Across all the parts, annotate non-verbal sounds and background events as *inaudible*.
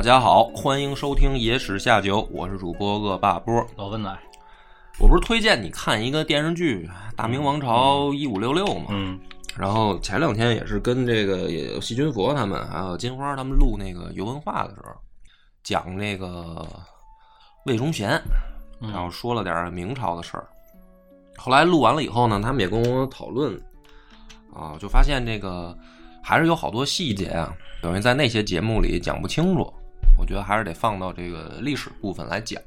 大家好，欢迎收听《野史下酒》，我是主播恶霸波。老温仔，我不是推荐你看一个电视剧《大明王朝一五六六》吗？嗯，然后前两天也是跟这个也有细菌佛他们，还有金花他们录那个游文化的时候，讲那个魏忠贤，嗯然后说了点明朝的事儿。后来录完了以后呢，他们也跟我讨论，啊，就发现这个还是有好多细节啊，等于在那些节目里讲不清楚。我觉得还是得放到这个历史部分来讲，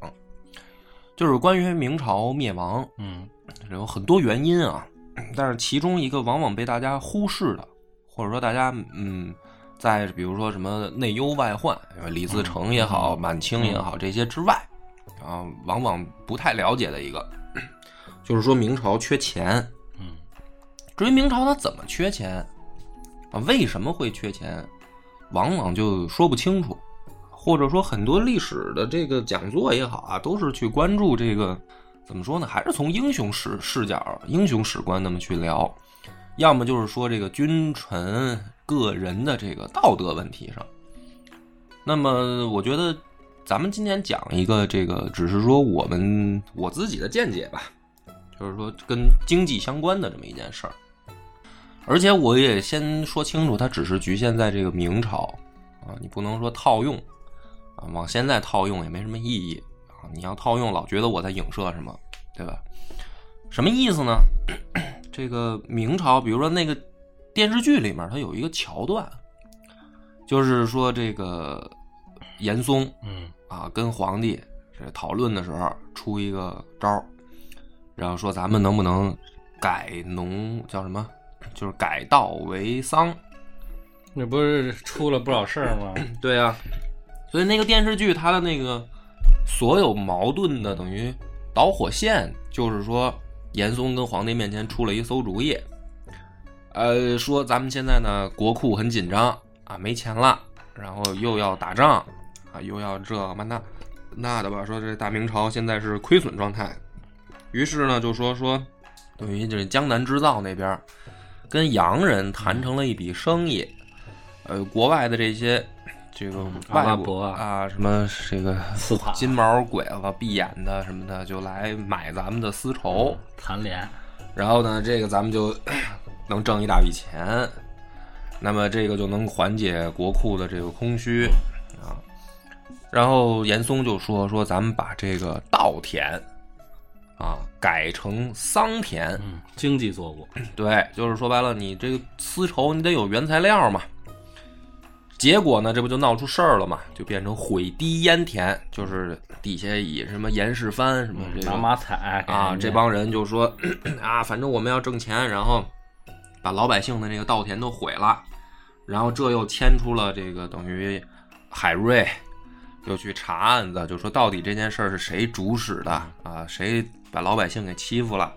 就是关于明朝灭亡，嗯。有很多原因啊，但是其中一个往往被大家忽视的，或者说大家嗯，在比如说什么内忧外患，李自成也好，满清也好这些之外，啊，往往不太了解的一个，就是说明朝缺钱。嗯，至于明朝它怎么缺钱啊，为什么会缺钱，往往就说不清楚，或者说很多历史的这个讲座也好啊，都是去关注这个怎么说呢？还是从英雄史视角、英雄史观那么去聊，要么就是说这个君臣个人的这个道德问题上。那么，我觉得咱们今天讲一个这个，只是说我们我自己的见解吧，就是说跟经济相关的这么一件事儿。而且我也先说清楚，它只是局限在这个明朝啊，你不能说套用啊，往现在套用也没什么意义啊。你要套用，老觉得我在影射什么，对吧？什么意思呢？这个明朝，比如说那个电视剧里面，它有一个桥段，就是说这个严嵩嗯啊跟皇帝这讨论的时候出一个招儿，然后说咱们能不能改农叫什么？就是改稻为桑。那不是出了不少事儿吗？*coughs* 对啊，所以那个电视剧它的那个所有矛盾的等于导火线，就是说严嵩跟皇帝面前出了一馊主意，呃，说咱们现在呢国库很紧张啊，没钱了，然后又要打仗啊，又要这嘛那那的吧，说这大明朝现在是亏损状态，于是呢就说说等于就是江南织造那边跟洋人谈成了一笔生意。呃，国外的这些这个阿拉外国伯啊啊，什么这个斯坦金毛鬼子、闭眼的什么的，就来买咱们的丝绸，残联，然后呢，这个咱们就 *coughs* 能挣一大笔钱，那么这个就能缓解国库的这个空虚。啊。然后严嵩就说说咱们把这个稻田啊改成桑田，嗯，经济作物，对，就是说白了，你这个丝绸你得有原材料嘛。结果呢，这不就闹出事儿了嘛？就变成毁堤淹田，就是底下以什么严世蕃什么这个拿马彩啊，这帮人就说 *clears throat* 啊，反正我们要挣钱，然后把老百姓的这个稻田都毁了，然后这又牵出了这个等于海瑞又去查案子，就说到底这件事儿是谁主使的啊？谁把老百姓给欺负了？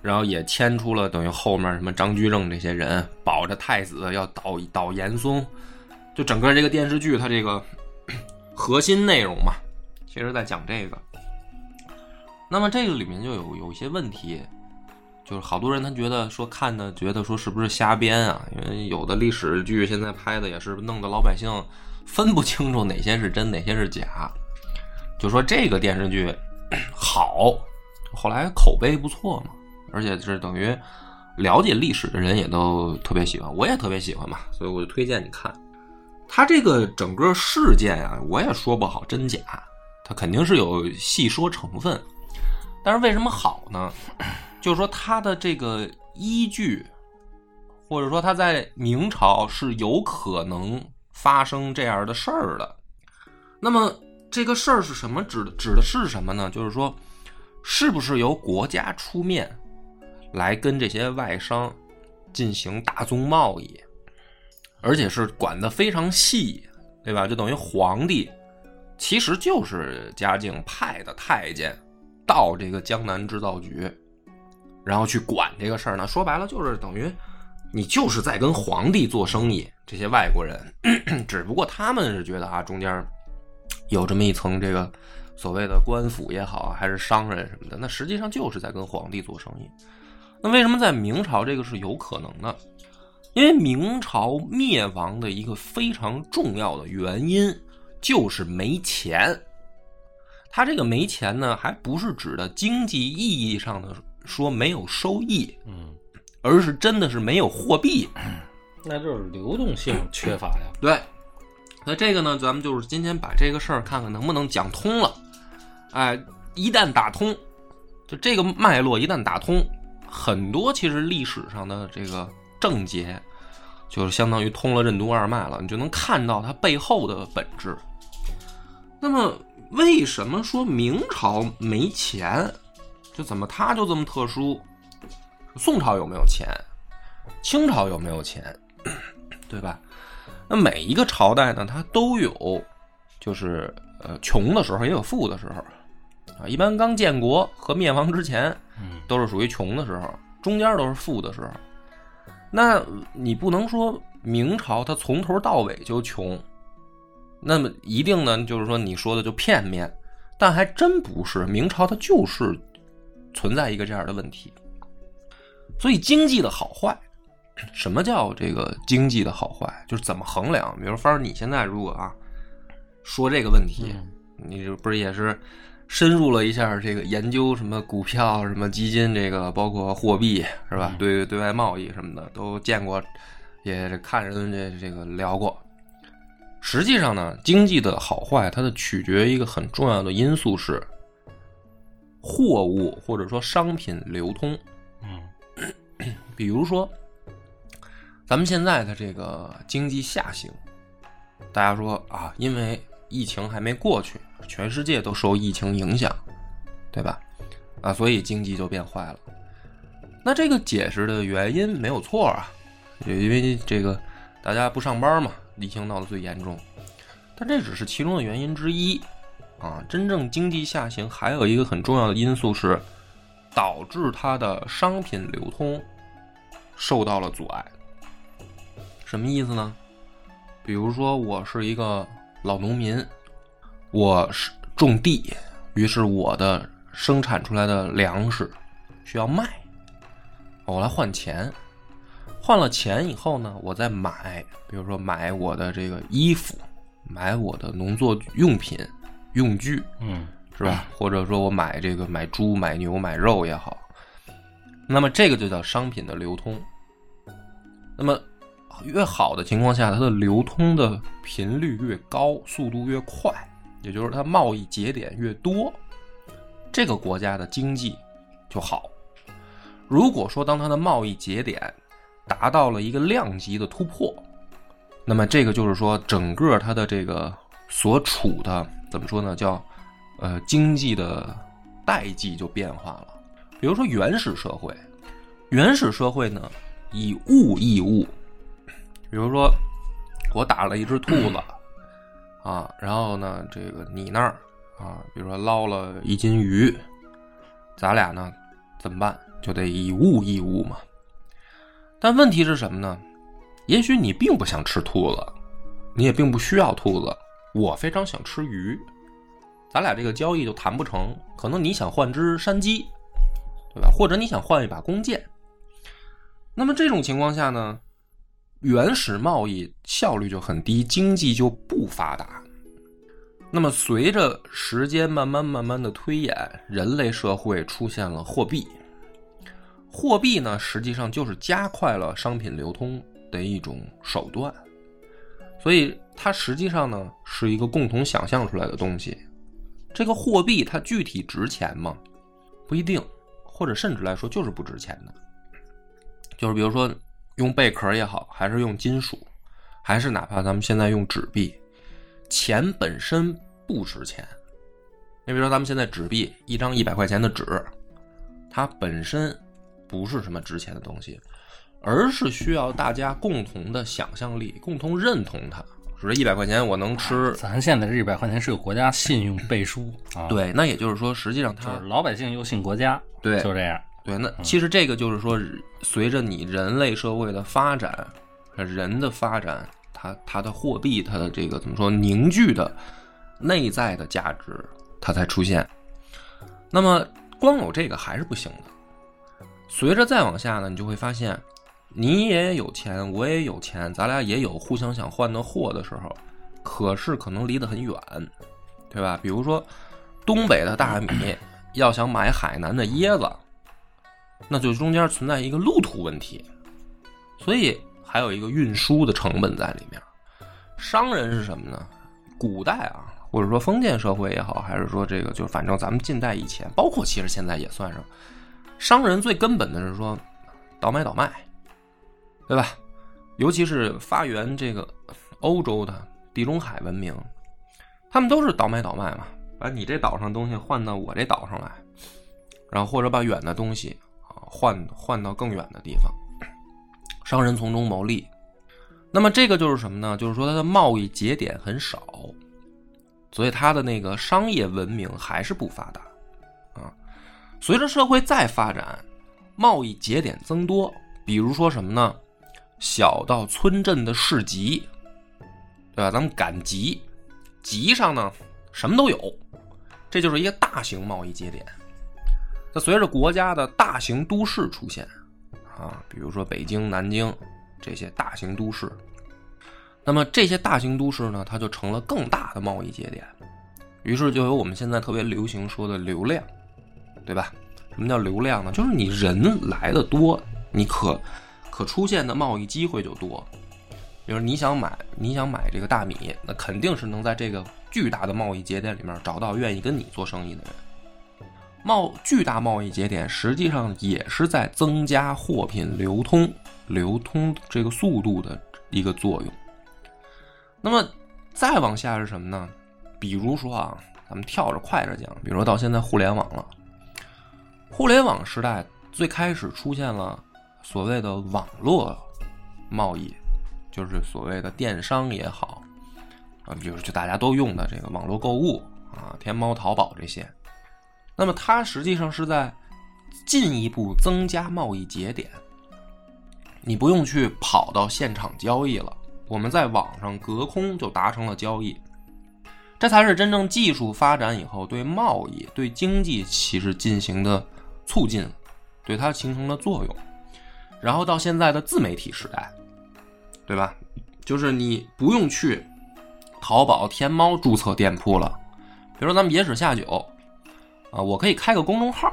然后也牵出了等于后面什么张居正这些人保着太子要倒倒严嵩，就整个这个电视剧它这个 *coughs* 核心内容嘛，其实在讲这个。那么这个里面就有有一些问题，就是好多人他觉得说看的觉得说是不是瞎编啊？因为有的历史剧现在拍的也是弄得老百姓分不清楚哪些是真哪些是假。就说这个电视剧 *coughs* 好，后来口碑不错嘛，而且是等于了解历史的人也都特别喜欢，我也特别喜欢嘛，所以我就推荐你看。它这个整个事件啊，我也说不好真假，它肯定是有戏说成分。但是为什么好呢？就是说它的这个依据，或者说它在明朝是有可能发生这样的事儿的。那么这个事儿是什么？指的指的是什么呢？就是说，是不是由国家出面来跟这些外商进行大宗贸易，而且是管得非常细，对吧？就等于皇帝其实就是嘉靖派的太监到这个江南制造局，然后去管这个事儿呢。说白了就是等于你就是在跟皇帝做生意。这些外国人，*clears throat* 只不过他们是觉得啊，中间有这么一层这个所谓的官府也好，还是商人什么的，那实际上就是在跟皇帝做生意。那为什么在明朝这个是有可能呢？因为明朝灭亡的一个非常重要的原因就是没钱。他这个没钱呢，还不是指的经济意义上的说没有收益，嗯，而是真的是没有货币。*clears throat* 那就是流动性缺乏呀。对，那这个呢，咱们就是今天把这个事儿看看能不能讲通了。哎，一旦打通，就这个脉络一旦打通，很多其实历史上的这个症结，就是相当于通了任督二脉了，你就能看到它背后的本质。那么，为什么说明朝没钱？就怎么它就这么特殊？宋朝有没有钱？清朝有没有钱？*coughs* 对吧？那每一个朝代呢，它都有，就是呃穷的时候，也有富的时候啊。一般刚建国和灭亡之前，嗯，都是属于穷的时候，中间都是富的时候。那你不能说明朝它从头到尾就穷，那么一定呢，就是说你说的就片面，但还真不是，明朝它就是存在一个这样的问题。所以经济的好坏。什么叫这个经济的好坏？就是怎么衡量？比如，方儿，你现在如果啊说这个问题，你这不是也是深入了一下这个研究什么股票、什么基金，这个包括货币是吧？对对外贸易什么的都见过，也看人这这个聊过。实际上呢，经济的好坏，它的取决于一个很重要的因素是货物或者说商品流通。嗯，比如说。咱们现在的这个经济下行，大家说啊，因为疫情还没过去，全世界都受疫情影响，对吧？啊，所以经济就变坏了。那这个解释的原因没有错啊，因为这个大家不上班嘛，疫情闹得最严重。但这只是其中的原因之一啊，真正经济下行还有一个很重要的因素是，导致它的商品流通受到了阻碍。什么意思呢？比如说，我是一个老农民，我是种地，于是我的生产出来的粮食需要卖，我来换钱，换了钱以后呢，我再买，比如说买我的这个衣服，买我的农作用品、用具，嗯，是吧？或者说我买这个买猪、买牛、买肉也好，那么这个就叫商品的流通，那么。越好的情况下，它的流通的频率越高，速度越快，也就是它贸易节点越多，这个国家的经济就好。如果说当它的贸易节点达到了一个量级的突破，那么这个就是说整个它的这个所处的怎么说呢？叫呃经济的代际就变化了。比如说原始社会，原始社会呢以物易物。比如说，我打了一只兔子，*clears throat* 啊，然后呢，这个你那儿啊，比如说捞了一斤鱼，咱俩呢怎么办？就得以物易物嘛。但问题是什么呢？也许你并不想吃兔子，你也并不需要兔子，我非常想吃鱼，咱俩这个交易就谈不成。可能你想换只山鸡，对吧？或者你想换一把弓箭。那么这种情况下呢？原始贸易效率就很低，经济就不发达。那么，随着时间慢慢慢慢的推演，人类社会出现了货币。货币呢，实际上就是加快了商品流通的一种手段。所以，它实际上呢是一个共同想象出来的东西。这个货币它具体值钱吗？不一定，或者甚至来说就是不值钱的。就是比如说。用贝壳也好，还是用金属，还是哪怕咱们现在用纸币，钱本身不值钱。你比如说，咱们现在纸币一张一百块钱的纸，它本身不是什么值钱的东西，而是需要大家共同的想象力，共同认同它，说这一百块钱我能吃。咱现在这一百块钱是个国家信用背书啊，，对，那也就是说，实际上它就是老百姓又信国家，对就这样。对，那其实这个就是说，随着你人类社会的发展，人的发展，它它的货币，它的这个怎么说凝聚的内在的价值，它才出现。那么光有这个还是不行的。随着再往下呢，你就会发现，你也有钱，我也有钱，咱俩也有互相想换的货的时候，可是可能离得很远，对吧？比如说东北的大米 *coughs* 要想买海南的椰子。那就中间存在一个路途问题，所以还有一个运输的成本在里面。商人是什么呢？古代啊，或者说封建社会也好，还是说这个，就反正咱们近代以前，包括其实现在也算上，商人最根本的是说倒买倒卖，对吧？尤其是发源这个欧洲的地中海文明，他们都是倒买倒卖嘛，把你这岛上东西换到我这岛上来，然后或者把远的东西。换换到更远的地方，商人从中牟利。那么这个就是什么呢？就是说它的贸易节点很少，所以它的那个商业文明还是不发达啊。随着社会再发展，贸易节点增多，比如说什么呢？小到村镇的市集，对吧？咱们赶集，集上呢什么都有，这就是一个大型贸易节点。那随着国家的大型都市出现，啊，比如说北京、南京这些大型都市，那么这些大型都市呢，它就成了更大的贸易节点，于是就有我们现在特别流行说的流量，对吧？什么叫流量呢？就是你人来的多，你可可出现的贸易机会就多。比如你想买，你想买这个大米，那肯定是能在这个巨大的贸易节点里面找到愿意跟你做生意的人。贸巨大贸易节点实际上也是在增加货品流通、流通这个速度的一个作用。那么再往下是什么呢？比如说啊，咱们跳着快着讲，比如说到现在互联网了，互联网时代最开始出现了所谓的网络贸易，就是所谓的电商也好啊，比如就大家都用的这个网络购物啊，天猫、淘宝这些。那么它实际上是在进一步增加贸易节点，你不用去跑到现场交易了，我们在网上隔空就达成了交易，这才是真正技术发展以后对贸易、对经济其实进行的促进，对它形成的作用。然后到现在的自媒体时代，对吧？就是你不用去淘宝、天猫注册店铺了，比如说咱们野史下酒。啊，我可以开个公众号，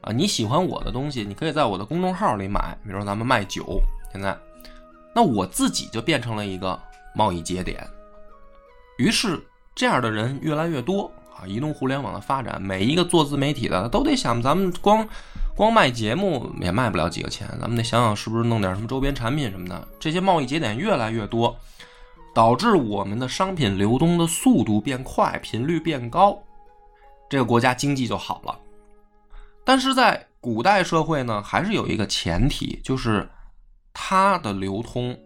啊，你喜欢我的东西，你可以在我的公众号里买。比如咱们卖酒，现在，那我自己就变成了一个贸易节点。于是这样的人越来越多啊，移动互联网的发展，每一个做自媒体的都得想，咱们光光卖节目也卖不了几个钱，咱们得想想是不是弄点什么周边产品什么的。这些贸易节点越来越多，导致我们的商品流动的速度变快，频率变高。这个国家经济就好了，但是在古代社会呢，还是有一个前提，就是它的流通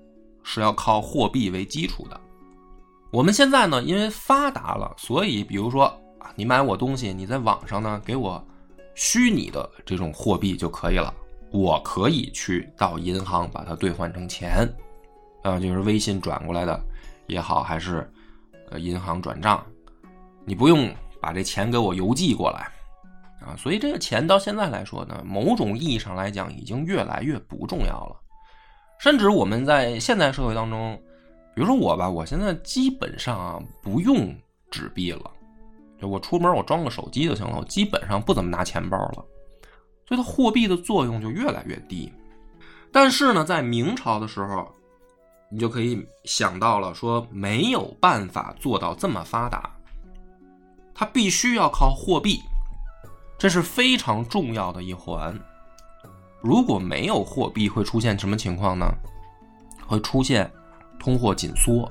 是要靠货币为基础的。我们现在呢，因为发达了，所以比如说啊，你买我东西，你在网上呢给我虚拟的这种货币就可以了，我可以去到银行把它兑换成钱，啊，就是微信转过来的也好，还是呃银行转账，你不用。把这钱给我邮寄过来，啊，所以这个钱到现在来说呢，某种意义上来讲，已经越来越不重要了。甚至我们在现代社会当中，比如说我吧，我现在基本上啊不用纸币了，就我出门我装个手机就行了，我基本上不怎么拿钱包了，所以它货币的作用就越来越低。但是呢，在明朝的时候，你就可以想到了，说没有办法做到这么发达。它必须要靠货币，这是非常重要的一环。如果没有货币，会出现什么情况呢？会出现通货紧缩，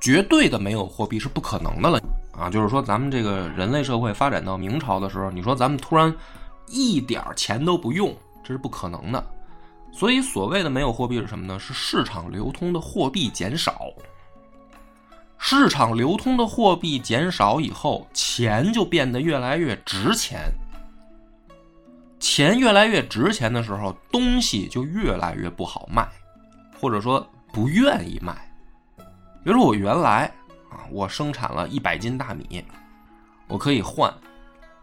绝对的没有货币是不可能的了啊！就是说，咱们这个人类社会发展到明朝的时候，你说咱们突然一点钱都不用，这是不可能的。所以，所谓的没有货币是什么呢？是市场流通的货币减少，市场流通的货币减少以后，钱就变得越来越值钱。钱越来越值钱的时候，东西就越来越不好卖，或者说不愿意卖。比如说，我原来啊，我生产了一百斤大米，我可以换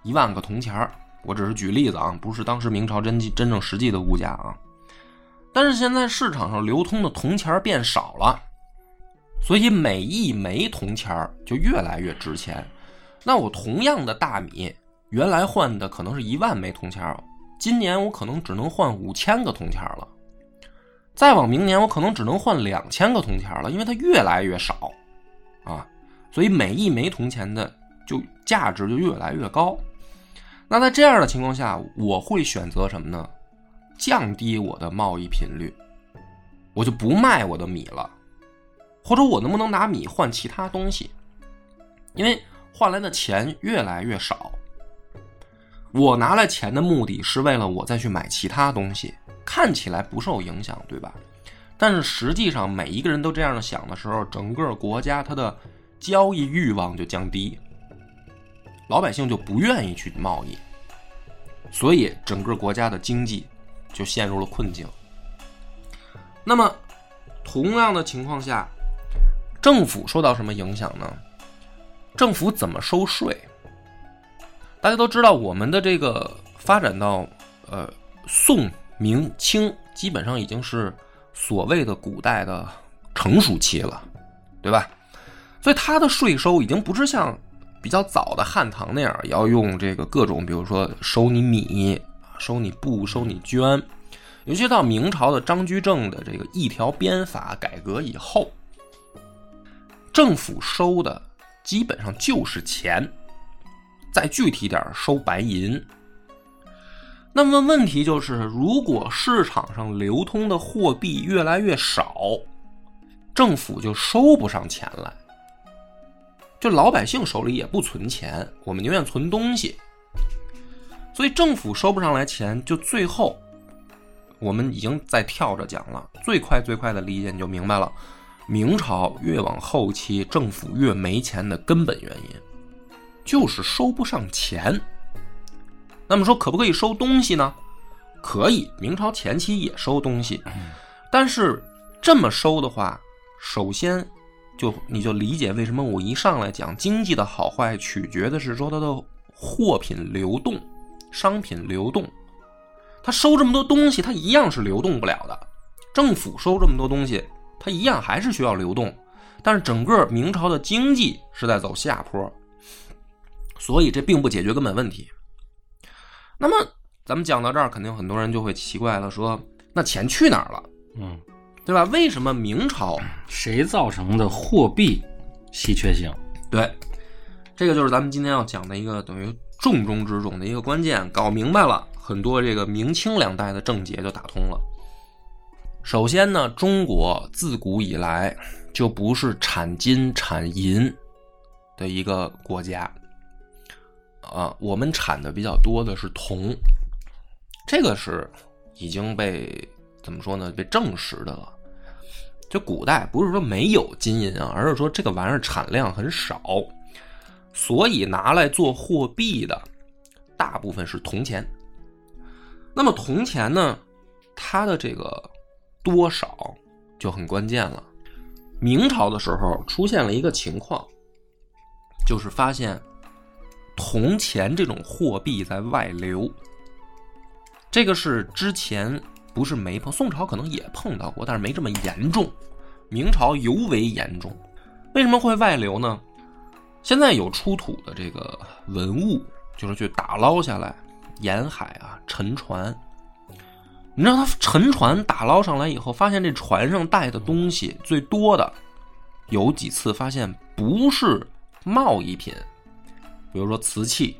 一万个铜钱儿。我只是举例子啊，不是当时明朝真真正实际的物价啊。但是现在市场上流通的铜钱变少了，所以每一枚铜钱儿就越来越值钱。那我同样的大米，原来换的可能是一万枚铜钱儿，今年我可能只能换五千个铜钱儿了。再往明年，我可能只能换两千个铜钱了，因为它越来越少啊。所以每一枚铜钱的就价值就越来越高。那在这样的情况下，我会选择什么呢？降低我的贸易频率，我就不卖我的米了，或者我能不能拿米换其他东西？因为换来的钱越来越少，我拿来钱的目的是为了我再去买其他东西，看起来不受影响，对吧？但是实际上，每一个人都这样想的时候，整个国家它的交易欲望就降低。老百姓就不愿意去贸易，所以整个国家的经济就陷入了困境。那么，同样的情况下，政府受到什么影响呢？政府怎么收税？大家都知道，我们的这个发展到呃宋、明、清，基本上已经是所谓的古代的成熟期了，对吧？所以它的税收已经不是像。比较早的汉唐那样，要用这个各种，比如说收你米、收你布、收你绢。尤其到明朝的张居正的这个一条鞭法改革以后，政府收的基本上就是钱，再具体点收白银。那么问题就是，如果市场上流通的货币越来越少，政府就收不上钱来。就老百姓手里也不存钱，我们宁愿存东西，所以政府收不上来钱，就最后我们已经在跳着讲了。最快最快的理解你就明白了，明朝越往后期，政府越没钱的根本原因就是收不上钱。那么说可不可以收东西呢？可以，明朝前期也收东西，但是这么收的话，首先。就你就理解为什么我一上来讲经济的好坏取决的是说它的货品流动、商品流动，它收这么多东西，它一样是流动不了的。政府收这么多东西，它一样还是需要流动，但是整个明朝的经济是在走下坡，所以这并不解决根本问题。那么咱们讲到这儿，肯定很多人就会奇怪了，说那钱去哪儿了？嗯。对吧？为什么明朝 *clears throat* 谁造成的货币稀缺性？对，这个就是咱们今天要讲的一个等于重中之重的一个关键。搞明白了，很多这个明清两代的症结就打通了。首先呢，中国自古以来就不是产金产银的一个国家，啊，我们产的比较多的是铜，这个是已经被。怎么说呢？被证实的了。就古代不是说没有金银啊，而是说这个玩意儿产量很少，所以拿来做货币的大部分是铜钱。那么铜钱呢，它的这个多少就很关键了。明朝的时候出现了一个情况，就是发现铜钱这种货币在外流，这个是之前。不是没碰，宋朝可能也碰到过，但是没这么严重。明朝尤为严重。为什么会外流呢？现在有出土的这个文物，就是去打捞下来，沿海啊沉船。你知道他沉船打捞上来以后，发现这船上带的东西最多的，有几次发现不是贸易品，比如说瓷器，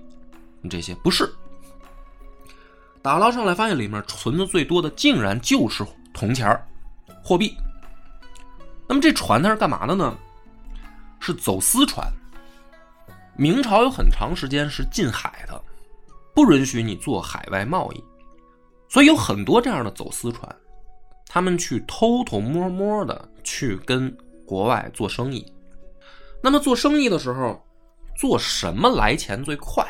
这些不是。打捞上来，发现里面存的最多的，竟然就是铜钱、货币。那么这船它是干嘛的呢？是走私船。明朝有很长时间是禁海的，不允许你做海外贸易，所以有很多这样的走私船，他们去偷偷摸摸的去跟国外做生意。那么做生意的时候，做什么来钱最快？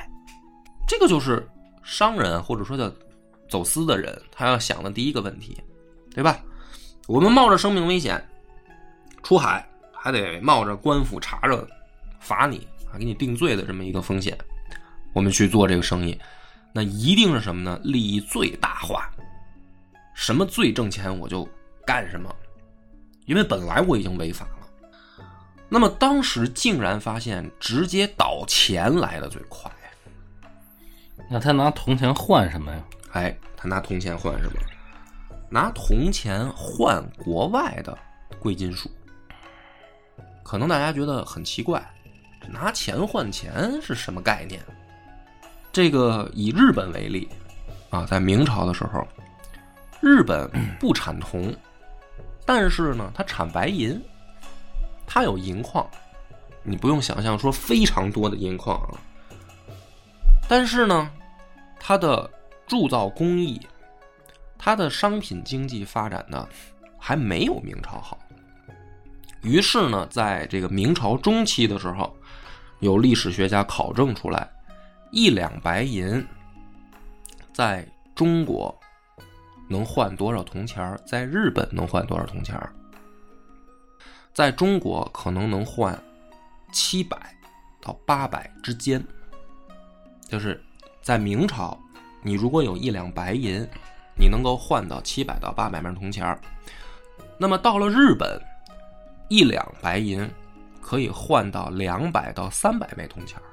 这个就是商人或者说叫走私的人他要想的第一个问题，对吧？我们冒着生命危险出海，还得冒着官府查着罚你啊，给你定罪的这么一个风险，我们去做这个生意，那一定是什么呢？利益最大化，什么最挣钱我就干什么，因为本来我已经违法了。那么当时竟然发现，直接倒钱来的最快。那他拿铜钱换什么呀？哎，他拿铜钱换什么？拿铜钱换国外的贵金属。可能大家觉得很奇怪，拿钱换钱是什么概念？这个以日本为例啊，在明朝的时候，日本不产铜，但是呢，它产白银，它有银矿，你不用想象说非常多的银矿啊，但是呢，它的铸造工艺，它的商品经济发展呢，还没有明朝好。于是呢，在这个明朝中期的时候，有历史学家考证出来，一两白银在中国能换多少铜钱儿，在日本能换多少铜钱儿？在中国可能能换七百到八百之间，就是在明朝，你如果有一两白银，你能够换到七百到八百枚铜钱儿。那么到了日本，一两白银可以换到两百到三百枚铜钱儿。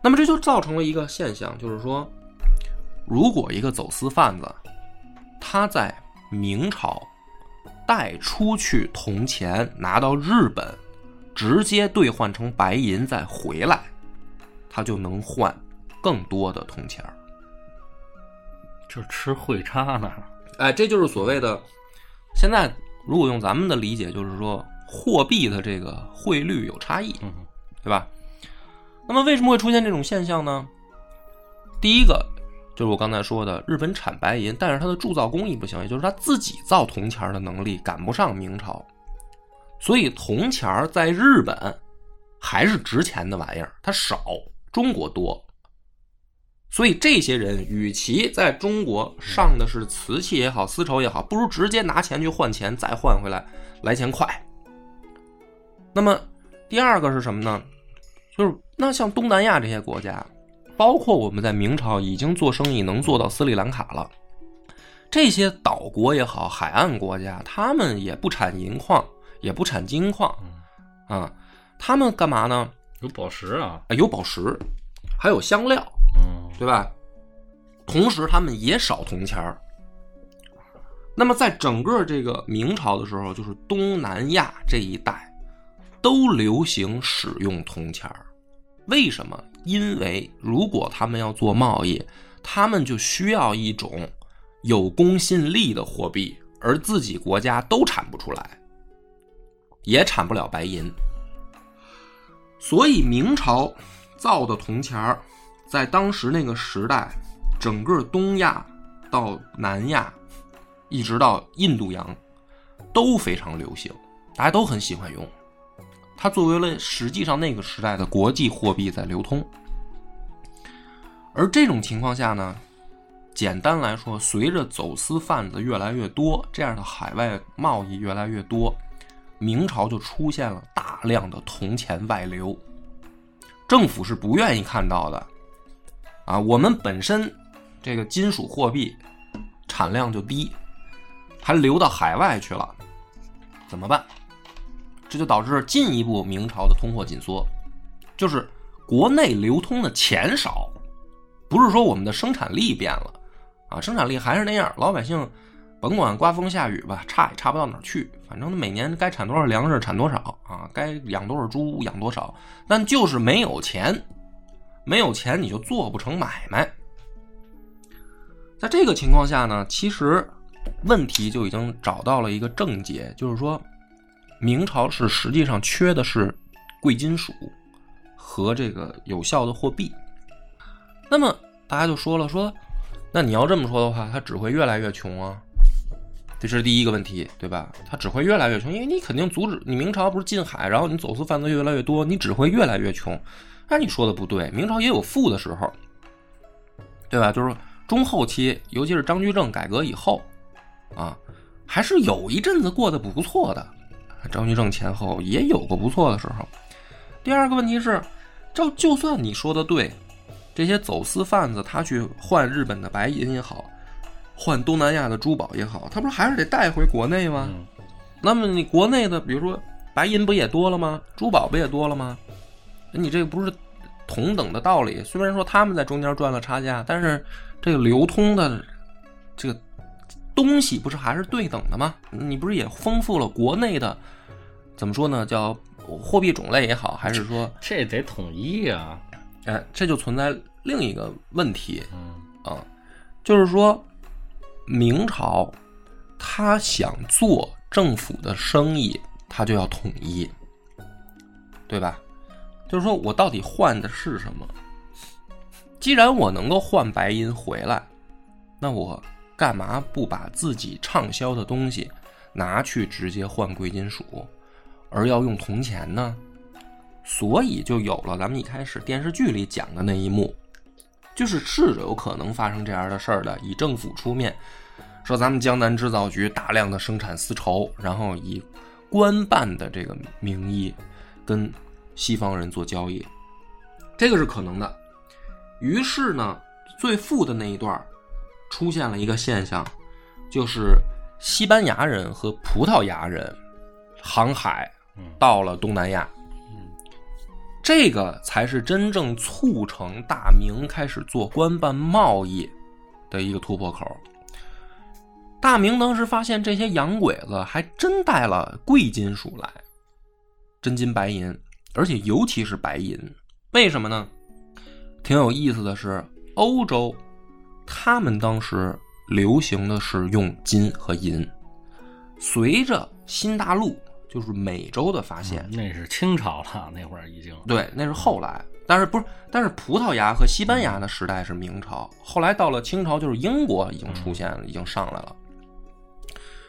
那么这就造成了一个现象，就是说，如果一个走私贩子他在明朝带出去铜钱拿到日本，直接兑换成白银再回来，他就能换更多的铜钱儿。就吃汇差呢。哎，这就是所谓的，现在如果用咱们的理解，就是说货币的这个汇率有差异，嗯，对吧？那么为什么会出现这种现象呢？第一个就是我刚才说的，日本产白银，但是它的铸造工艺不行，也就是它自己造铜钱的能力赶不上明朝，所以铜钱在日本还是值钱的玩意儿，它少，中国多。所以这些人与其在中国上的是瓷器也好，丝绸也好，不如直接拿钱去换钱，再换回来，来钱快。那么第二个是什么呢？就是那像东南亚这些国家，包括我们在明朝已经做生意能做到斯里兰卡了，这些岛国也好，海岸国家，他们也不产银矿，也不产金矿，啊，他们干嘛呢？有宝石啊，啊有宝石，还有香料，嗯，对吧？同时，他们也少铜钱儿。那么，在整个这个明朝的时候，就是东南亚这一带都流行使用铜钱儿。为什么？因为如果他们要做贸易，他们就需要一种有公信力的货币，而自己国家都产不出来，也产不了白银。所以，明朝造的铜钱儿，在当时那个时代，整个东亚到南亚，一直到印度洋，都非常流行，大家都很喜欢用。它作为了实际上那个时代的国际货币在流通。而这种情况下呢，简单来说，随着走私贩子越来越多，这样的海外贸易越来越多，明朝就出现了大量的铜钱外流。政府是不愿意看到的，啊，我们本身这个金属货币产量就低，还流到海外去了，怎么办？这就导致进一步明朝的通货紧缩，就是国内流通的钱少，不是说我们的生产力变了，啊，生产力还是那样，老百姓甭管刮风下雨吧，差也差不到哪儿去，反正每年该产多少粮食产多少啊，该养多少猪养多少，但就是没有钱，没有钱你就做不成买卖。在这个情况下呢，其实问题就已经找到了一个症结，就是说。明朝是实际上缺的是贵金属和这个有效的货币。那么大家就说了，说那你要这么说的话，它只会越来越穷啊。这是第一个问题，对吧？它只会越来越穷，因为你肯定阻止你明朝不是禁海，然后你走私犯罪越来越多，你只会越来越穷。那你说的不对，明朝也有富的时候，对吧？就是中后期，尤其是张居正改革以后，啊，还是有一阵子过得不错的。张居正前后也有过不错的时候。第二个问题是，就就算你说的对，这些走私贩子他去换日本的白银也好，换东南亚的珠宝也好，他不是还是得带回国内吗？那么你国内的，比如说白银不也多了吗？珠宝不也多了吗？你这个不是同等的道理？虽然说他们在中间赚了差价，但是这个流通的这个东西不是还是对等的吗？你不是也丰富了国内的？怎么说呢？叫货币种类也好，还是说这得统一啊？哎，这就存在另一个问题嗯啊，就是说明朝他想做政府的生意，他就要统一，对吧？就是说我到底换的是什么？既然我能够换白银回来，那我干嘛不把自己畅销的东西拿去直接换贵金属，而要用铜钱呢？所以就有了咱们一开始电视剧里讲的那一幕，就是是有可能发生这样的事儿的，以政府出面，说咱们江南制造局大量的生产丝绸，然后以官办的这个名义跟西方人做交易，这个是可能的。于是呢，最富的那一段出现了一个现象，就是西班牙人和葡萄牙人航海嗯到了东南亚，嗯这个才是真正促成大明开始做官办贸易的一个突破口。大明当时发现这些洋鬼子还真带了贵金属来，真金白银，而且尤其是白银。为什么呢？挺有意思的是，欧洲他们当时流行的是用金和银，随着新大陆就是美洲的发现，那是清朝了，那会儿已经对，那是后来，但是不是？但是葡萄牙和西班牙的时代是明朝，后来到了清朝，就是英国已经出现了，已经上来了。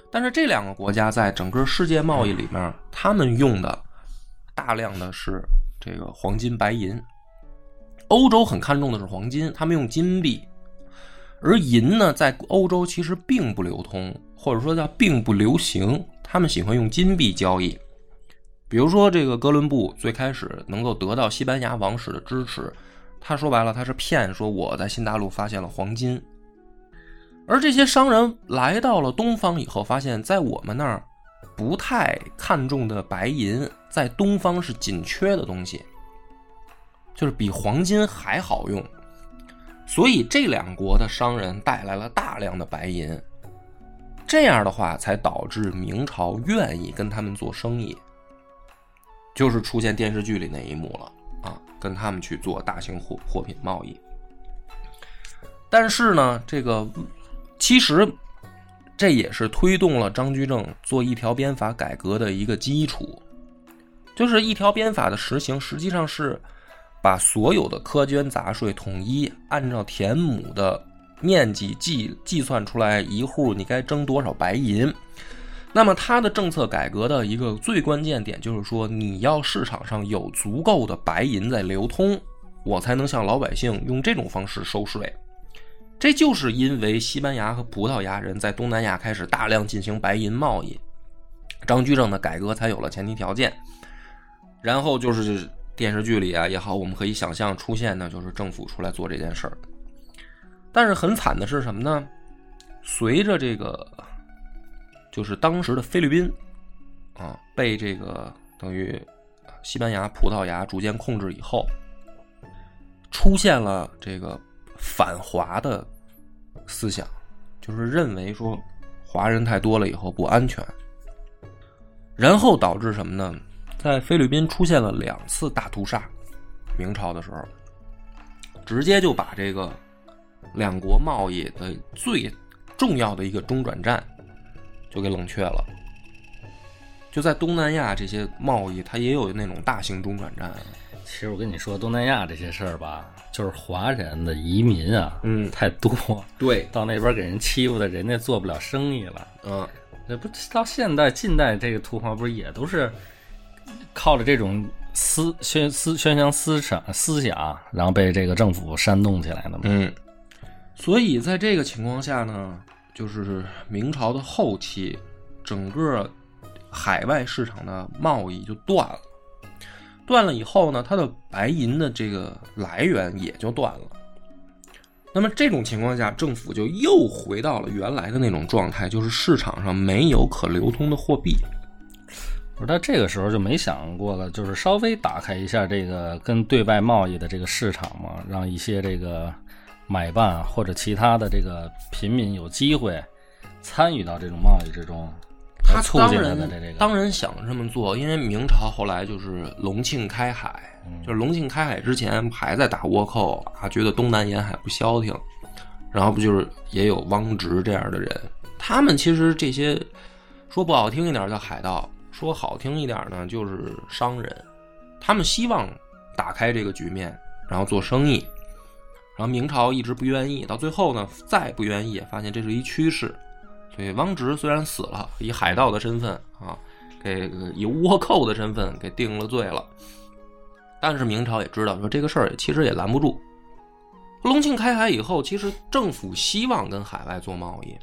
但是这两个国家在整个世界贸易里面，他们用的大量的是这个黄金、白银。欧洲很看重的是黄金，他们用金币，而银呢，在欧洲其实并不流通，或者说叫并不流行，他们喜欢用金币交易。比如说，这个哥伦布最开始能够得到西班牙王室的支持，他说白了，他是骗说我在新大陆发现了黄金，而这些商人来到了东方以后，发现，在我们那儿不太看重的白银，在东方是紧缺的东西，就是比黄金还好用，所以这两国的商人带来了大量的白银，这样的话才导致明朝愿意跟他们做生意。就是出现电视剧里那一幕了啊，跟他们去做大型货货品贸易。但是呢，这个其实这也是推动了张居正做一条鞭法改革的一个基础，就是一条鞭法的实行，实际上是把所有的苛捐杂税统一按照田亩的面积计计算出来，一户你该征多少白银。那么他的政策改革的一个最关键点就是说，你要市场上有足够的白银在流通，我才能向老百姓用这种方式收税。这就是因为西班牙和葡萄牙人在东南亚开始大量进行白银贸易，张居正的改革才有了前提条件。然后就是电视剧里啊也好，我们可以想象出现的就是政府出来做这件事儿。但是很惨的是什么呢？随着这个。就是当时的菲律宾，啊，被这个等于西班牙、葡萄牙逐渐控制以后，出现了这个反华的思想，就是认为说华人太多了以后不安全，然后导致什么呢？在菲律宾出现了两次大屠杀，明朝的时候，直接就把这个两国贸易的最重要的一个中转站。就给冷却了。就在东南亚这些贸易，它也有那种大型中转站。其实我跟你说，东南亚这些事儿吧，就是华人的移民啊，嗯，太多，对，到那边给人欺负的，人家做不了生意了。嗯，那不到现代近代这个图画不是也都是靠着这种思宣思宣扬思想思想，然后被这个政府煽动起来的嘛？嗯，所以在这个情况下呢，就是明朝的后期，整个海外市场的贸易就断了。断了以后呢，它的白银的这个来源也就断了。那么这种情况下，政府就又回到了原来的那种状态，就是市场上没有可流通的货币。不是，他这个时候就没想过了，就是稍微打开一下这个跟对外贸易的这个市场嘛，让一些这个买办或者其他的这个平民有机会参与到这种贸易之中。他促进他当然的这个，当然想这么做，因为明朝后来就是隆庆开海，嗯就是隆庆开海之前还在打倭寇啊，觉得东南沿海不消停，然后不就是也有汪直这样的人，他们其实这些说不好听一点叫海盗，说好听一点呢就是商人，他们希望打开这个局面，然后做生意，然后明朝一直不愿意，到最后呢再不愿意，发现这是一趋势。所以汪直虽然死了，以海盗的身份啊，给以倭寇的身份给定了罪了，但是明朝也知道说这个事儿其实也拦不住。隆庆开海以后，其实政府希望跟海外做贸易，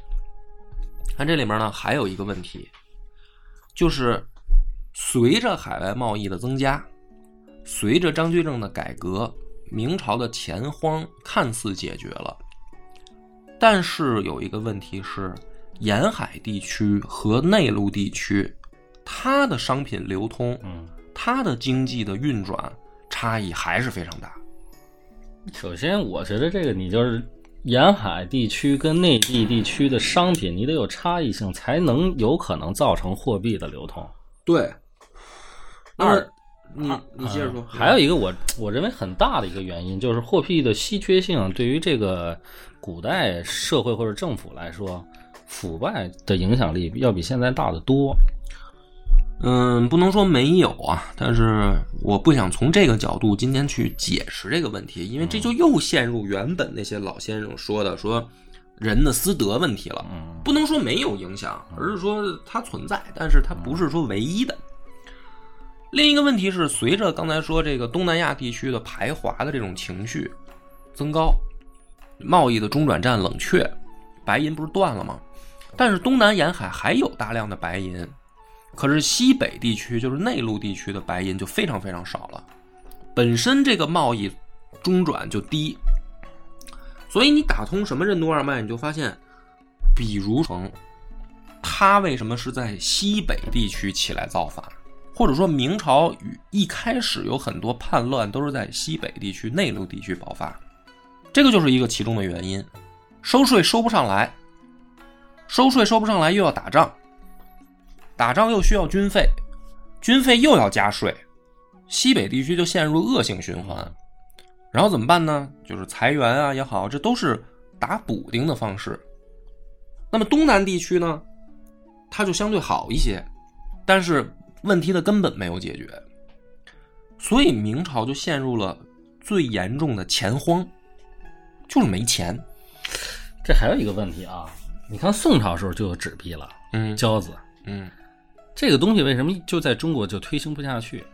看这里面呢还有一个问题，就是随着海外贸易的增加，随着张居正的改革，明朝的钱荒看似解决了，但是有一个问题是。沿海地区和内陆地区，它的商品流通，嗯，它的经济的运转差异还是非常大。首先我觉得这个你就是沿海地区跟内地地区的商品，你得有差异性，才能有可能造成货币的流通。对，二，你你接着说。啊还有一个我我认为很大的一个原因，就是货币的稀缺性对于这个古代社会或者政府来说，腐败的影响力要比现在大得多。嗯，不能说没有啊，但是我不想从这个角度今天去解释这个问题，因为这就又陷入原本那些老先生说的说人的私德问题了。嗯不能说没有影响，而是说它存在，但是它不是说唯一的。另一个问题是，随着刚才说这个东南亚地区的排华的这种情绪增高，贸易的中转站冷却，白银不是断了吗？但是东南沿海还有大量的白银，可是西北地区就是内陆地区的白银就非常非常少了，本身这个贸易中转就低，所以你打通什么任督二脉，你就发现，比如城，它为什么是在西北地区起来造反？或者说明朝与一开始有很多叛乱都是在西北地区、内陆地区爆发，这个就是一个其中的原因。收税收不上来，收税收不上来又要打仗，打仗又需要军费，军费又要加税，西北地区就陷入恶性循环。然后怎么办呢？就是裁员啊也好，这都是打补丁的方式。那么东南地区呢，它就相对好一些，但是问题的根本没有解决，所以明朝就陷入了最严重的钱荒，就是没钱。这还有一个问题啊，你看宋朝时候就有纸币了，嗯交子嗯这个东西为什么就在中国就推行不下去？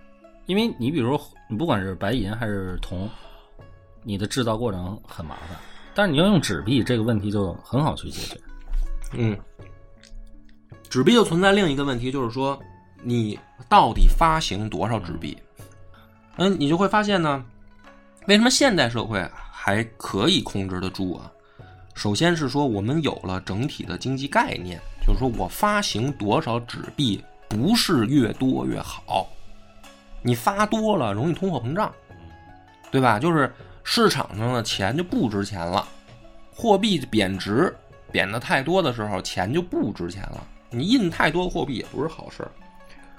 因为你比如说，你不管是白银还是铜，你的制造过程很麻烦，但是你要用纸币，这个问题就很好去解决。嗯，纸币就存在另一个问题，就是说你到底发行多少纸币？嗯，你就会发现呢，为什么现代社会还可以控制得住啊？首先是说我们有了整体的经济概念，就是说我发行多少纸币不是越多越好，你发多了容易通货膨胀，对吧？就是市场上的钱就不值钱了，货币贬值，贬的太多的时候，钱就不值钱了。你印太多货币也不是好事。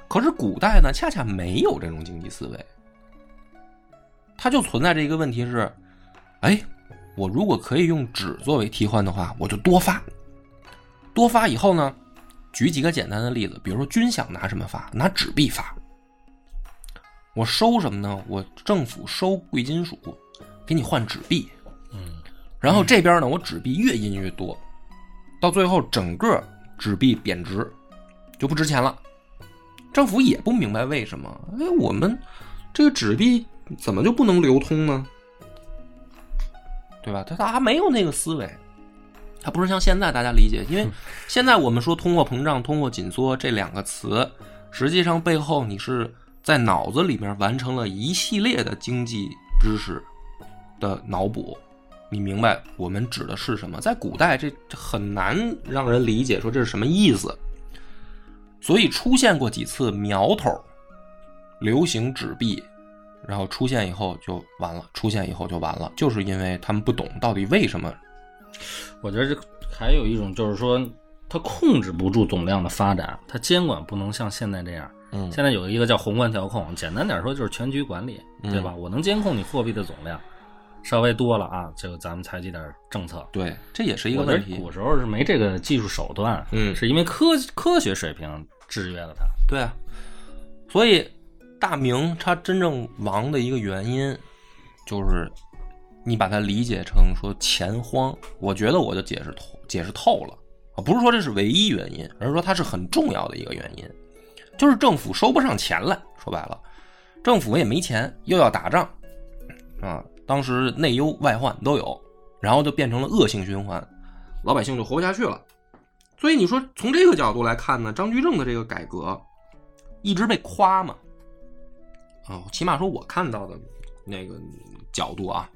可是古代呢，恰恰没有这种经济思维，它就存在这一个问题是：哎，我如果可以用纸作为替换的话，我就多发。多发以后呢，举几个简单的例子，比如说军饷拿什么发？拿纸币发。我收什么呢？我政府收贵金属，给你换纸币。嗯，然后这边呢，我纸币越印越多，到最后整个纸币贬值，就不值钱了。政府也不明白为什么，哎，我们这个纸币怎么就不能流通呢？对吧？他他还没有那个思维，他不是像现在大家理解，因为现在我们说通货膨胀、通货紧缩这两个词，实际上背后你是在脑子里面完成了一系列的经济知识的脑补，你明白我们指的是什么？在古代这很难让人理解，说这是什么意思。所以出现过几次苗头，流行纸币，然后出现以后就完了，出现以后就完了，就是因为他们不懂到底为什么。我觉得这还有一种就是说，它控制不住总量的发展，它监管不能像现在这样。嗯现在有一个叫宏观调控，简单点说就是全局管理，对吧？我能监控你货币的总量，稍微多了啊，就咱们采取点政策。对，这也是一个问题。古时候是没这个技术手段，嗯是因为科科学水平制约了它。对啊，所以大明它真正亡的一个原因，就是你把它理解成说钱荒，我觉得我就解释透解释透了。啊，不是说这是唯一原因，而是说它是很重要的一个原因，就是政府收不上钱来，说白了，政府也没钱，又要打仗。啊，当时内忧外患都有，然后就变成了恶性循环，老百姓就活不下去了。所以你说从这个角度来看呢，张居正的这个改革一直被夸嘛，啊、起码说我看到的那个角度啊，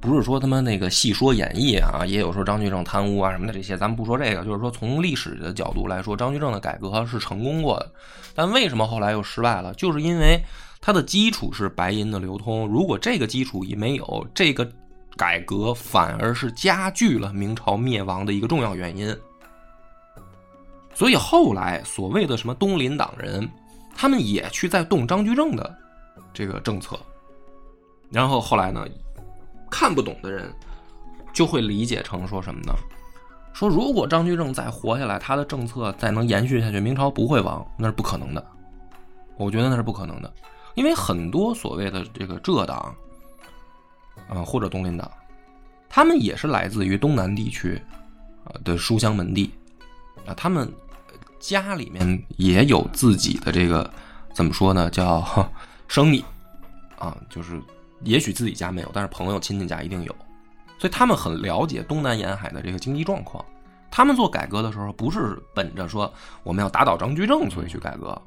不是说他妈那个戏说演绎啊，也有说张居正贪污啊什么的这些，咱们不说这个，就是说从历史的角度来说，张居正的改革是成功过的，但为什么后来又失败了？就是因为它的基础是白银的流通，如果这个基础一没有，这个改革反而是加剧了明朝灭亡的一个重要原因。所以后来所谓的什么东林党人，他们也去在动张居正的这个政策，然后后来呢，看不懂的人就会理解成说什么呢？说如果张居正再活下来，他的政策再能延续下去，明朝不会亡，那是不可能的。我觉得那是不可能的，因为很多所谓的这个浙党，啊、或者东林党，他们也是来自于东南地区啊的书香门第啊，他们家里面也有自己的这个怎么说呢，叫 *laughs* 生意啊，就是也许自己家没有，但是朋友亲戚家一定有，所以他们很了解东南沿海的这个经济状况。他们做改革的时候，不是本着说我们要打倒张居正所以去改革，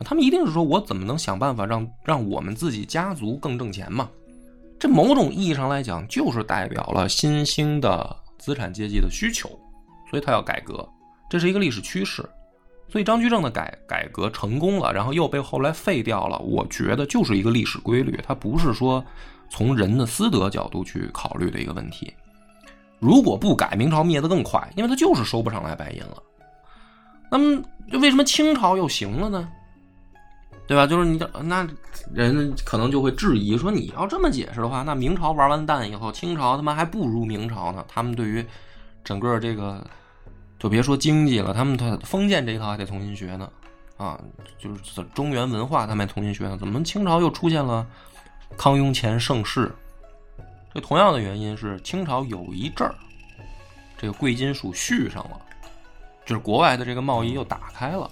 他们一定是说我怎么能想办法让让我们自己家族更挣钱嘛。这某种意义上来讲，就是代表了新兴的资产阶级的需求，所以他要改革，这是一个历史趋势。所以张居正的改改革成功了，然后又被后来废掉了，我觉得就是一个历史规律，它不是说从人的私德角度去考虑的一个问题。如果不改，明朝灭得更快，因为它就是收不上来白银了。那么，就为什么清朝又行了呢？对吧？就是你那人可能就会质疑说，你要这么解释的话，那明朝玩完蛋以后，清朝他妈还不如明朝呢。他们对于整个这个，就别说经济了，他们他封建这一套还得重新学呢。啊，就是中原文化他们还重新学呢。怎么清朝又出现了康雍乾盛世？这同样的原因是清朝有一阵儿，这个贵金属续上了，就是国外的这个贸易又打开了，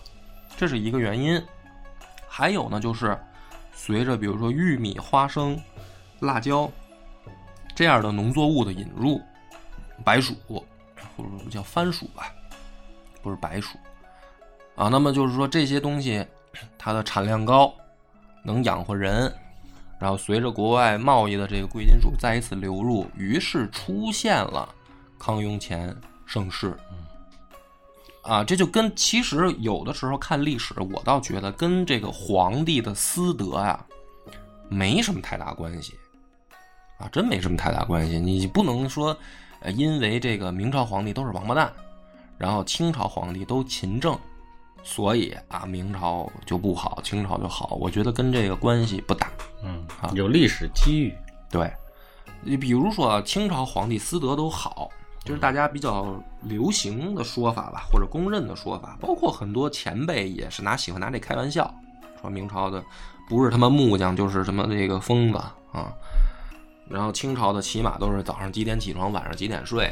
这是一个原因。还有呢，就是随着比如说玉米、花生、辣椒这样的农作物的引入，白薯或者说叫番薯吧，不是白薯啊。那么就是说这些东西它的产量高，能养活人，然后随着国外贸易的这个贵金属再一次流入，于是出现了康雍乾盛世。啊，这就跟其实有的时候看历史，我倒觉得跟这个皇帝的私德呀、没什么太大关系，啊，真没什么太大关系。你不能说，呃，因为这个明朝皇帝都是王八蛋，然后清朝皇帝都勤政，所以啊，明朝就不好，清朝就好。我觉得跟这个关系不大。嗯啊，有历史机遇，对，你比如说啊清朝皇帝私德都好，就是大家比较流行的说法吧，或者公认的说法，包括很多前辈也是拿喜欢拿这开玩笑，说明朝的不是他妈木匠就是什么这个疯子啊，然后清朝的起码都是早上几点起床，晚上几点睡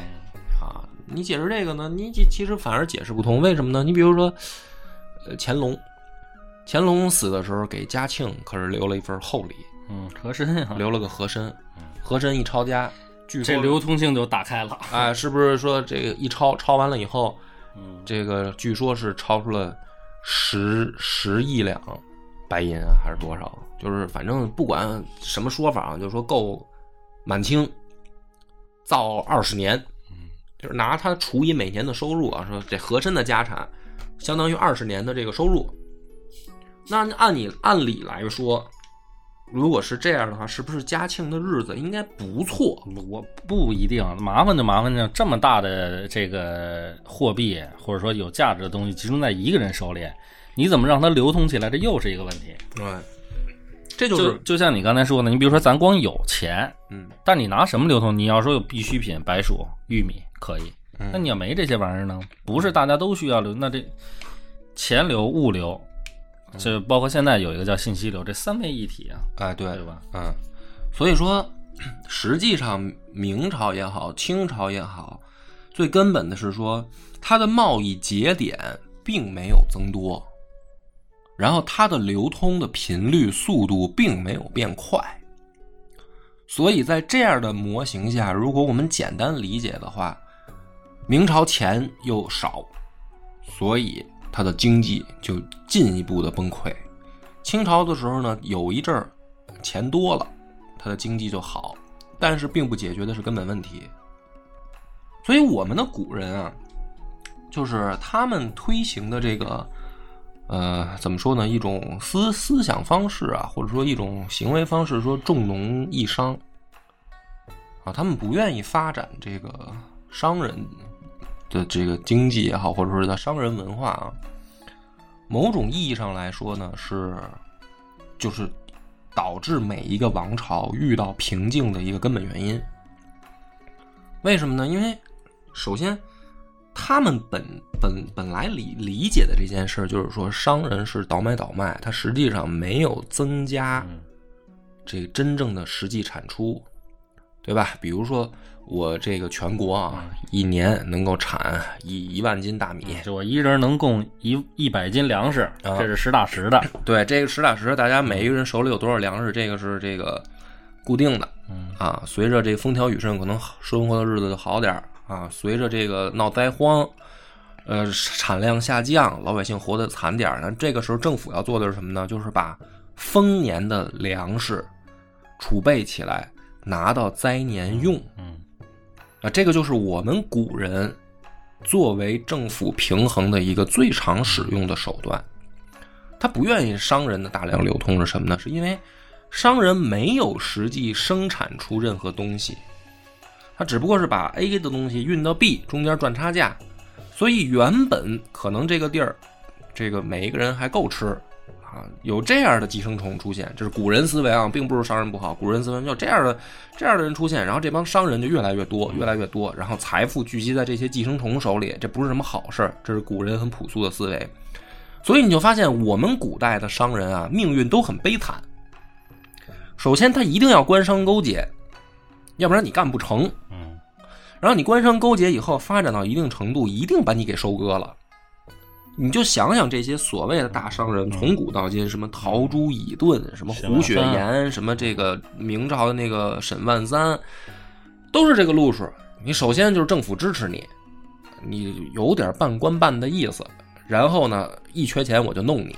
啊。你解释这个呢？你其其实反而解释不通，为什么呢？你比如说，呃乾隆，乾隆死的时候给嘉庆可是留了一份厚礼，嗯，和珅啊，留了个和珅，和珅一抄家，据这说流通性就打开了。哎，是不是说这个一抄抄完了以后，嗯，这个据说是抄出了十十亿两白银啊，还是多少？就是反正不管什么说法啊，就说够满清造二十年，就是拿他除以每年的收入啊，说这和珅的家产相当于二十年的这个收入。那按你按理来说，如果是这样的话，是不是嘉庆的日子应该不错？我不一定，麻烦就麻烦在这么大的这个货币，或者说有价值的东西集中在一个人手里，你怎么让它流通起来？这又是一个问题。对，这就就是就像你刚才说的，你比如说咱光有钱，嗯但你拿什么流通？你要说有必需品，白薯、玉米可以，嗯那你要没这些玩意儿呢？不是大家都需要流，那这钱流、物流，这包括现在有一个叫信息流，这三位一体啊，哎对对吧？嗯，所以说，实际上明朝也好，清朝也好，最根本的是说，它的贸易节点并没有增多，然后它的流通的频率、速度并没有变快。所以在这样的模型下，如果我们简单理解的话，明朝钱又少，所以它的经济就进一步的崩溃。清朝的时候呢，有一阵儿钱多了，它的经济就好，但是并不解决的是根本问题。所以我们的古人啊，就是他们推行的这个，呃，怎么说呢？一种思思想方式啊，或者说一种行为方式，说重农抑商啊，他们不愿意发展这个商人的这个经济也好，或者说是他商人文化啊。某种意义上来说呢，是就是导致每一个王朝遇到瓶颈的一个根本原因。为什么呢？因为首先，他们本本本来理理解的这件事儿，就是说商人是倒买倒卖，他实际上没有增加嗯这个真正的实际产出，对吧？比如说我这个全国啊，一年能够产一一万斤大米，就我一人能供一一百斤粮食，啊这是实打实的。*coughs* 对，这个实打实，大家每一个人手里有多少粮食，这个是这个固定的嗯啊。随着这风调雨顺，可能生活的日子就好点儿啊。随着这个闹灾荒，呃，产量下降，老百姓活得惨点儿呢。这个时候，政府要做的是什么呢？就是把丰年的粮食储备起来，拿到灾年用。嗯啊，这个就是我们古人作为政府平衡的一个最常使用的手段。他不愿意商人的大量流通是什么呢？是因为商人没有实际生产出任何东西，他只不过是把 A 的东西运到 B，中间赚差价。所以原本可能这个地儿，这个每一个人还够吃啊，有这样的寄生虫出现，这是古人思维啊，并不是商人不好，古人思维就这样的这样的人出现，然后这帮商人就越来越多，越来越多，然后财富聚集在这些寄生虫手里，这不是什么好事，这是古人很朴素的思维。所以你就发现，我们古代的商人啊，命运都很悲惨。首先，他一定要官商勾结，要不然你干不成。嗯然后你官商勾结以后，发展到一定程度，一定把你给收割了。你就想想这些所谓的大商人，从古到今，什么陶朱乙顿，什么胡雪岩，什么这个明朝的那个沈万三，都是这个路数。你首先就是政府支持你，你有点半官半的意思，然后呢，一缺钱我就弄你。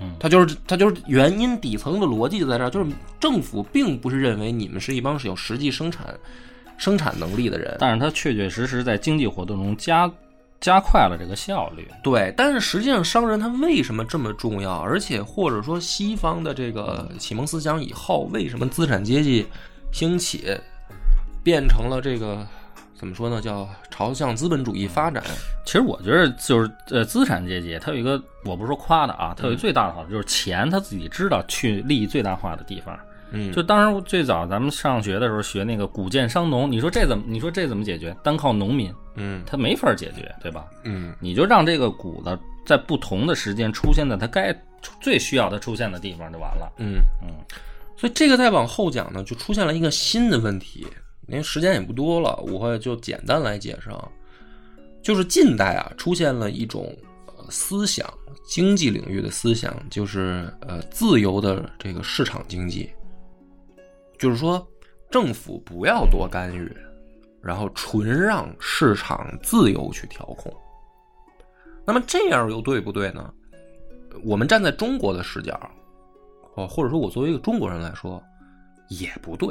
嗯他就是他就是原因底层的逻辑就在这儿，就是政府并不是认为你们是一帮是有实际生产生产能力的人，但是它确确实实在经济活动中加加快了这个效率。对，但是实际上商人他为什么这么重要？而且或者说西方的这个启蒙思想以后，为什么资产阶级兴起，变成了这个怎么说呢？叫朝向资本主义发展？其实我觉得就是呃，资产阶级它有一个，我不是说夸的啊，它有一个最大的好处就是钱，他自己知道去利益最大化的地方。嗯，就当时最早咱们上学的时候学那个古贱商农，你说这怎么？你说这怎么解决？单靠农民，嗯他没法解决，对吧？嗯你就让这个谷子在不同的时间出现在它该最需要它出现的地方就完了。嗯嗯，所以这个再往后讲呢，就出现了一个新的问题，因为时间也不多了，我就简单来解释啊，就是近代啊出现了一种思想经济领域的思想，就是呃自由的这个市场经济，就是说政府不要多干预，然后纯让市场自由去调控。那么这样又对不对呢？我们站在中国的视角，哦，或者说我作为一个中国人来说，也不对。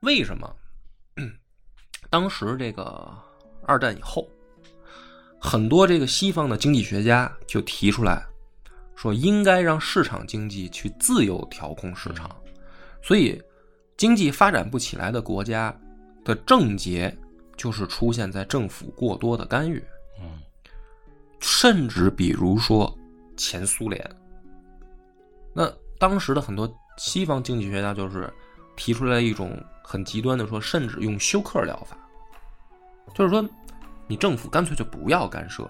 为什么？*clears throat* 当时这个二战以后，很多这个西方的经济学家就提出来，说应该让市场经济去自由调控市场，所以经济发展不起来的国家的症结就是出现在政府过多的干预。嗯，甚至比如说前苏联，那当时的很多西方经济学家就是提出来一种很极端的说，甚至用休克疗法，就是说你政府干脆就不要干涉。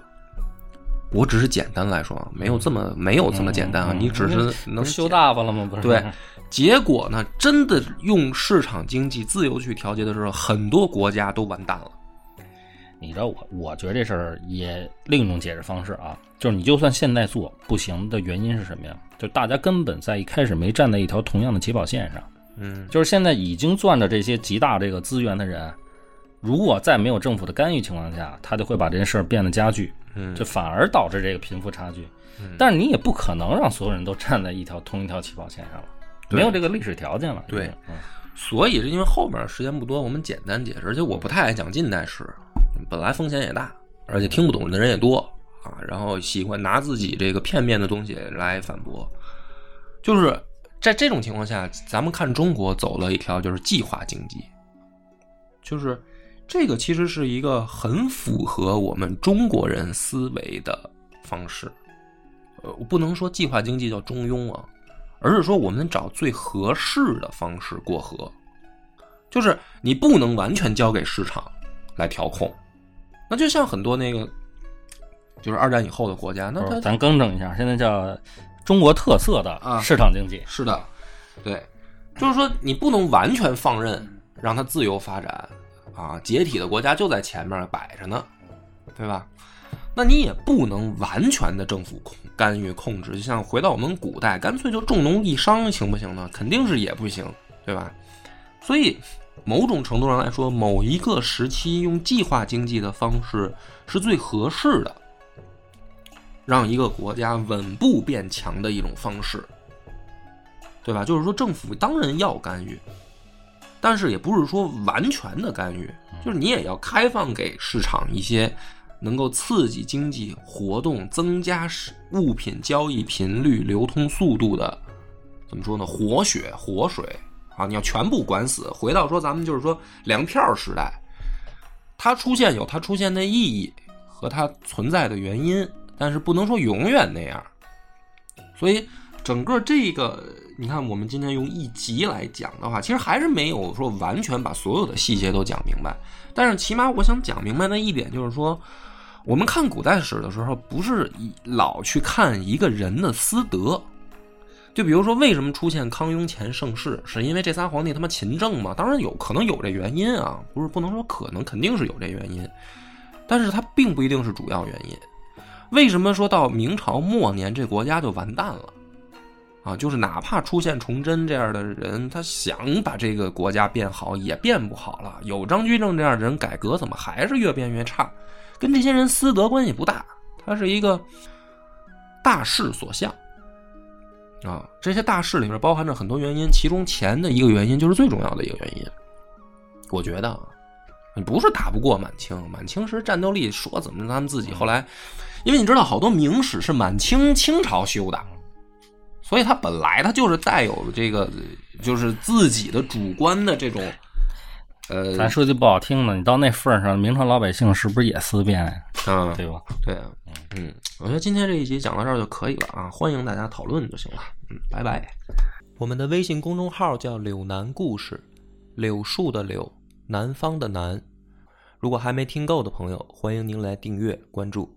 我只是简单来说，没有这么没有这么简单啊，嗯你只是能修大发了吗？不是，对，结果呢，真的用市场经济自由去调节的时候，很多国家都完蛋了。你知道我，我觉得这事儿也另一种解释方式啊，就是你就算现在做不行的原因是什么呀？就大家根本在一开始没站在一条同样的起跑线上。嗯，就是现在已经攥着这些极大这个资源的人，如果在没有政府的干预情况下，他就会把这件事儿变得加剧，嗯这反而导致这个贫富差距。嗯但是你也不可能让所有人都站在一条同一条起跑线上了，没有这个历史条件了。对嗯所以是因为后面时间不多，我们简单解释。而且我不太爱讲近代史，本来风险也大，而且听不懂的人也多啊。然后喜欢拿自己这个片面的东西来反驳，就是在这种情况下，咱们看中国走了一条就是计划经济，就是这个其实是一个很符合我们中国人思维的方式。呃，我不能说计划经济叫中庸啊，而是说我们找最合适的方式过河，就是你不能完全交给市场来调控。那就像很多那个，就是二战以后的国家，那咱更正一下，现在叫中国特色的啊市场经济。是的，对，就是说你不能完全放任，让它自由发展啊。解体的国家就在前面摆着呢，对吧？那你也不能完全的政府控干预控制，就像回到我们古代，干脆就重农抑商，行不行呢？肯定是也不行，对吧？所以某种程度上来说，某一个时期用计划经济的方式是最合适的，让一个国家稳步变强的一种方式。对吧？就是说，政府当然要干预，但是也不是说完全的干预，就是你也要开放给市场一些能够刺激经济活动、增加物品交易频率、流通速度的，怎么说呢？活血活水啊！你要全部管死。回到说，咱们就是说粮票时代，它出现有它出现的意义和它存在的原因，但是不能说永远那样。所以整个这个，你看，我们今天用一集来讲的话，其实还是没有说完全把所有的细节都讲明白。但是起码我想讲明白的一点就是说，我们看古代史的时候，不是以老去看一个人的私德。就比如说，为什么出现康雍乾盛世，是因为这仨皇帝他妈勤政吗？当然有可能有这原因啊，不是不能说可能，肯定是有这原因，但是它并不一定是主要原因。为什么说到明朝末年这国家就完蛋了？啊，就是哪怕出现崇祯这样的人，他想把这个国家变好，也变不好了。有张居正这样的人，改革怎么还是越变越差？跟这些人私德关系不大，他是一个大势所向啊。这些大势里面包含着很多原因，其中钱的一个原因就是最重要的一个原因。我觉得啊，你不是打不过满清，满清时战斗力说怎么他们自己后来，因为你知道好多明史是满清清朝修的。所以它本来它就是带有这个，就是自己的主观的这种，呃，咱说句不好听的，你到那份儿上，明朝老百姓是不是也思辨呀？啊，对吧？对啊，嗯，我觉得今天这一集讲到这儿就可以了啊，欢迎大家讨论就行了，嗯，拜拜。我们的微信公众号叫“柳南故事”，柳树的柳，南方的南。如果还没听够的朋友，欢迎您来订阅关注。